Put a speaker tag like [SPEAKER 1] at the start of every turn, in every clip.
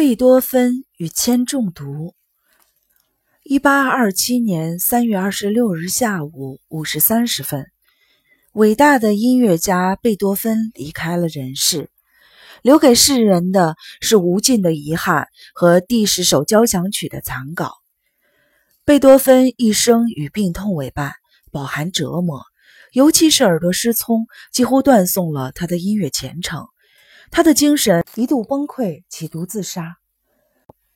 [SPEAKER 1] 贝多芬与铅中毒。一八二七年三月二十六日下午五时三十分，伟大的音乐家贝多芬离开了人世，留给世人的是无尽的遗憾和第十首交响曲的残稿。贝多芬一生与病痛为伴，饱含折磨，尤其是耳朵失聪，几乎断送了他的音乐前程。他的精神一度崩溃，企图自杀。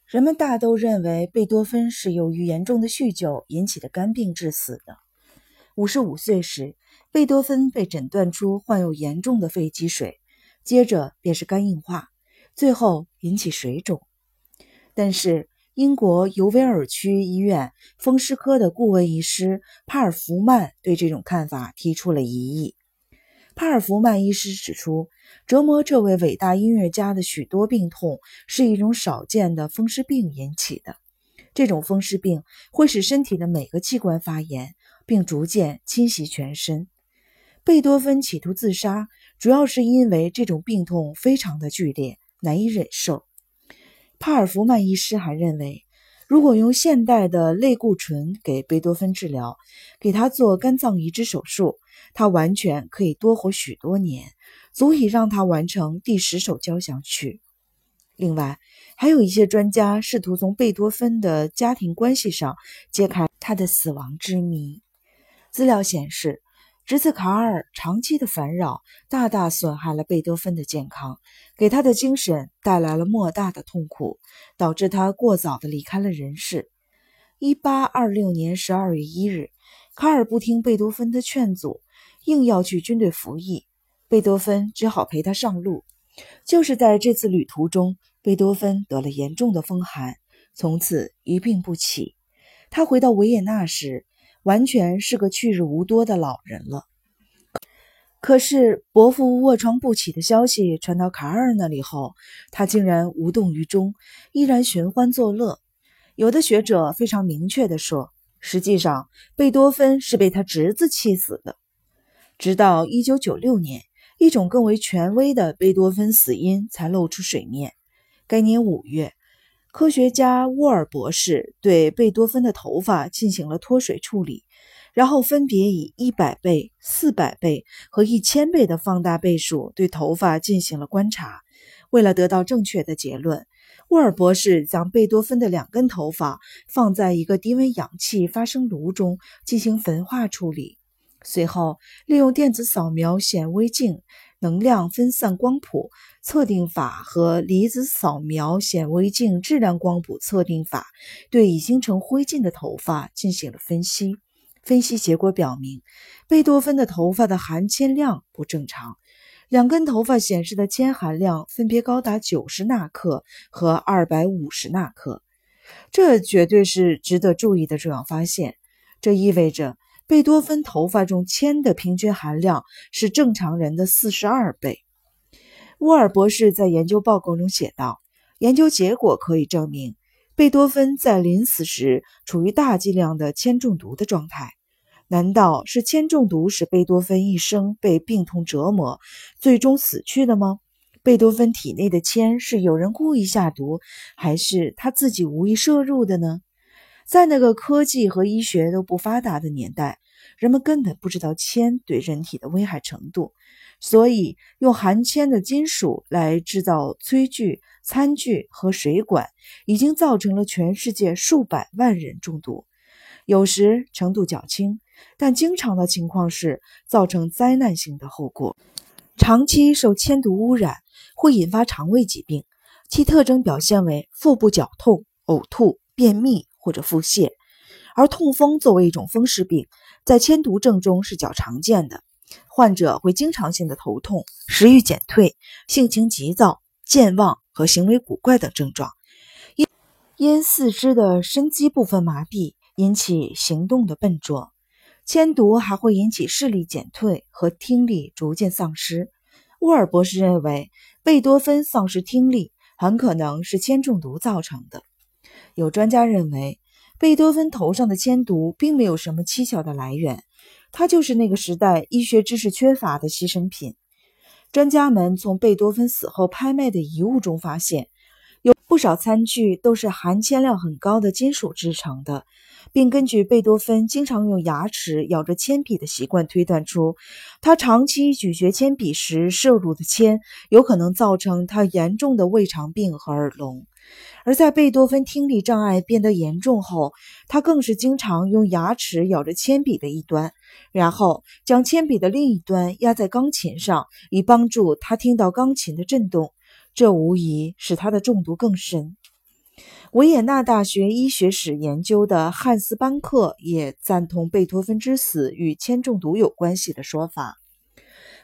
[SPEAKER 1] 人们大都认为贝多芬是由于严重的酗酒引起的肝病致死的。五十五岁时，贝多芬被诊断出患有严重的肺积水，接着便是肝硬化，最后引起水肿。但是，英国尤维尔区医院风湿科的顾问医师帕尔福曼对这种看法提出了疑义。帕尔福曼医师指出，折磨这位伟大音乐家的许多病痛是一种少见的风湿病引起的。这种风湿病会使身体的每个器官发炎，并逐渐侵袭全身。贝多芬企图自杀，主要是因为这种病痛非常的剧烈，难以忍受。帕尔福曼医师还认为，如果用现代的类固醇给贝多芬治疗，给他做肝脏移植手术。他完全可以多活许多年，足以让他完成第十首交响曲。另外，还有一些专家试图从贝多芬的家庭关系上揭开他的死亡之谜。资料显示，侄子卡尔长期的烦扰大大损害了贝多芬的健康，给他的精神带来了莫大的痛苦，导致他过早的离开了人世。一八二六年十二月一日，卡尔不听贝多芬的劝阻。硬要去军队服役，贝多芬只好陪他上路。就是在这次旅途中，贝多芬得了严重的风寒，从此一病不起。他回到维也纳时，完全是个去日无多的老人了。可是伯父卧床不起的消息传到卡尔那里后，他竟然无动于衷，依然寻欢作乐。有的学者非常明确地说，实际上贝多芬是被他侄子气死的。直到一九九六年，一种更为权威的贝多芬死因才露出水面。该年五月，科学家沃尔博士对贝多芬的头发进行了脱水处理，然后分别以一百倍、四百倍和一千倍的放大倍数对头发进行了观察。为了得到正确的结论，沃尔博士将贝多芬的两根头发放在一个低温氧气发生炉中进行焚化处理。随后，利用电子扫描显微镜能量分散光谱测定法和离子扫描显微镜质量光谱测定法，对已经成灰烬的头发进行了分析。分析结果表明，贝多芬的头发的含铅量不正常，两根头发显示的铅含量分别高达九十纳克和二百五十纳克，这绝对是值得注意的重要发现。这意味着。贝多芬头发中铅的平均含量是正常人的四十二倍。沃尔博士在研究报告中写道：“研究结果可以证明，贝多芬在临死时处于大剂量的铅中毒的状态。难道是铅中毒使贝多芬一生被病痛折磨，最终死去的吗？贝多芬体内的铅是有人故意下毒，还是他自己无意摄入的呢？”在那个科技和医学都不发达的年代，人们根本不知道铅对人体的危害程度，所以用含铅的金属来制造炊具、餐具和水管，已经造成了全世界数百万人中毒。有时程度较轻，但经常的情况是造成灾难性的后果。长期受铅毒污染会引发肠胃疾病，其特征表现为腹部绞痛、呕吐、便秘。或者腹泻，而痛风作为一种风湿病，在铅毒症中是较常见的。患者会经常性的头痛、食欲减退、性情急躁、健忘和行为古怪等症状，因因四肢的深肌部分麻痹引起行动的笨拙。铅毒还会引起视力减退和听力逐渐丧失。沃尔博士认为，贝多芬丧失听力很可能是铅中毒造成的。有专家认为，贝多芬头上的铅毒并没有什么蹊跷的来源，它就是那个时代医学知识缺乏的牺牲品。专家们从贝多芬死后拍卖的遗物中发现，有不少餐具都是含铅量很高的金属制成的。并根据贝多芬经常用牙齿咬着铅笔的习惯推断出，他长期咀嚼铅笔时摄入的铅有可能造成他严重的胃肠病和耳聋。而在贝多芬听力障碍变得严重后，他更是经常用牙齿咬着铅笔的一端，然后将铅笔的另一端压在钢琴上，以帮助他听到钢琴的震动。这无疑使他的中毒更深。维也纳大学医学史研究的汉斯·班克也赞同贝多芬之死与铅中毒有关系的说法。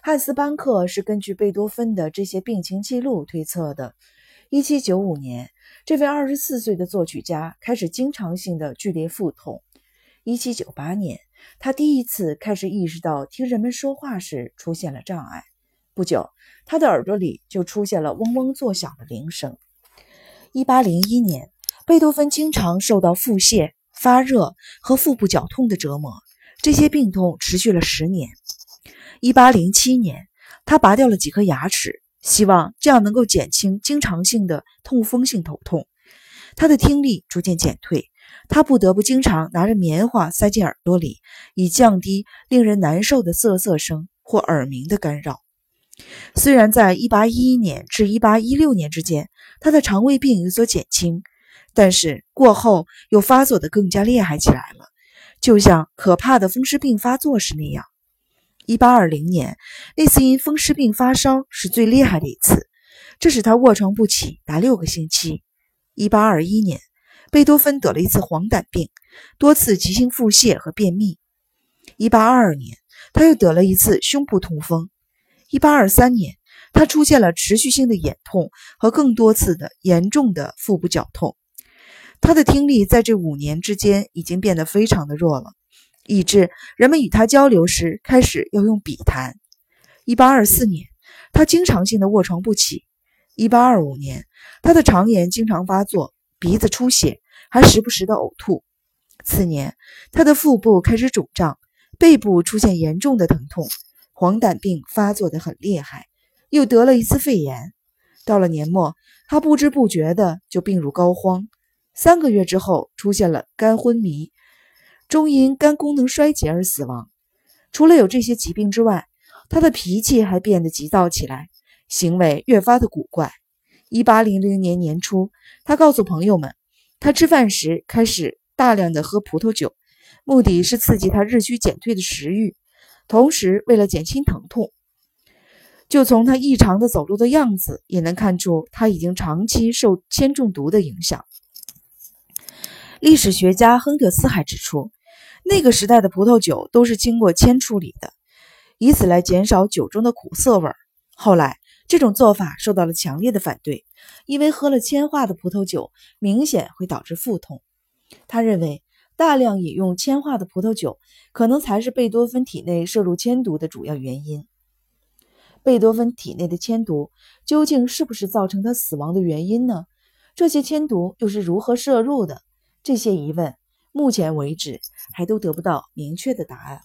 [SPEAKER 1] 汉斯·班克是根据贝多芬的这些病情记录推测的。1795年，这位24岁的作曲家开始经常性的剧烈腹痛。1798年，他第一次开始意识到听人们说话时出现了障碍。不久，他的耳朵里就出现了嗡嗡作响的铃声。1801年。贝多芬经常受到腹泻、发热和腹部绞痛的折磨，这些病痛持续了十年。1807年，他拔掉了几颗牙齿，希望这样能够减轻经常性的痛风性头痛。他的听力逐渐减退，他不得不经常拿着棉花塞进耳朵里，以降低令人难受的瑟瑟声或耳鸣的干扰。虽然在1811年至1816年之间，他的肠胃病有所减轻。但是过后又发作的更加厉害起来了，就像可怕的风湿病发作时那样。1820年，那次因风湿病发烧是最厉害的一次，这使他卧床不起达六个星期。1821年，贝多芬得了一次黄疸病，多次急性腹泻和便秘。1822年，他又得了一次胸部痛风。1823年，他出现了持续性的眼痛和更多次的严重的腹部绞痛。他的听力在这五年之间已经变得非常的弱了，以致人们与他交流时开始要用笔谈。1824年，他经常性的卧床不起。1825年，他的肠炎经常发作，鼻子出血，还时不时的呕吐。次年，他的腹部开始肿胀，背部出现严重的疼痛，黄疸病发作的很厉害，又得了一次肺炎。到了年末，他不知不觉的就病入膏肓。三个月之后，出现了肝昏迷，终因肝功能衰竭而死亡。除了有这些疾病之外，他的脾气还变得急躁起来，行为越发的古怪。一八零零年年初，他告诉朋友们，他吃饭时开始大量的喝葡萄酒，目的是刺激他日趋减退的食欲，同时为了减轻疼痛。就从他异常的走路的样子，也能看出他已经长期受铅中毒的影响。历史学家亨特斯还指出，那个时代的葡萄酒都是经过铅处理的，以此来减少酒中的苦涩味儿。后来，这种做法受到了强烈的反对，因为喝了铅化的葡萄酒明显会导致腹痛。他认为，大量饮用铅化的葡萄酒可能才是贝多芬体内摄入铅毒的主要原因。贝多芬体内的铅毒究竟是不是造成他死亡的原因呢？这些铅毒又是如何摄入的？这些疑问，目前为止还都得不到明确的答案。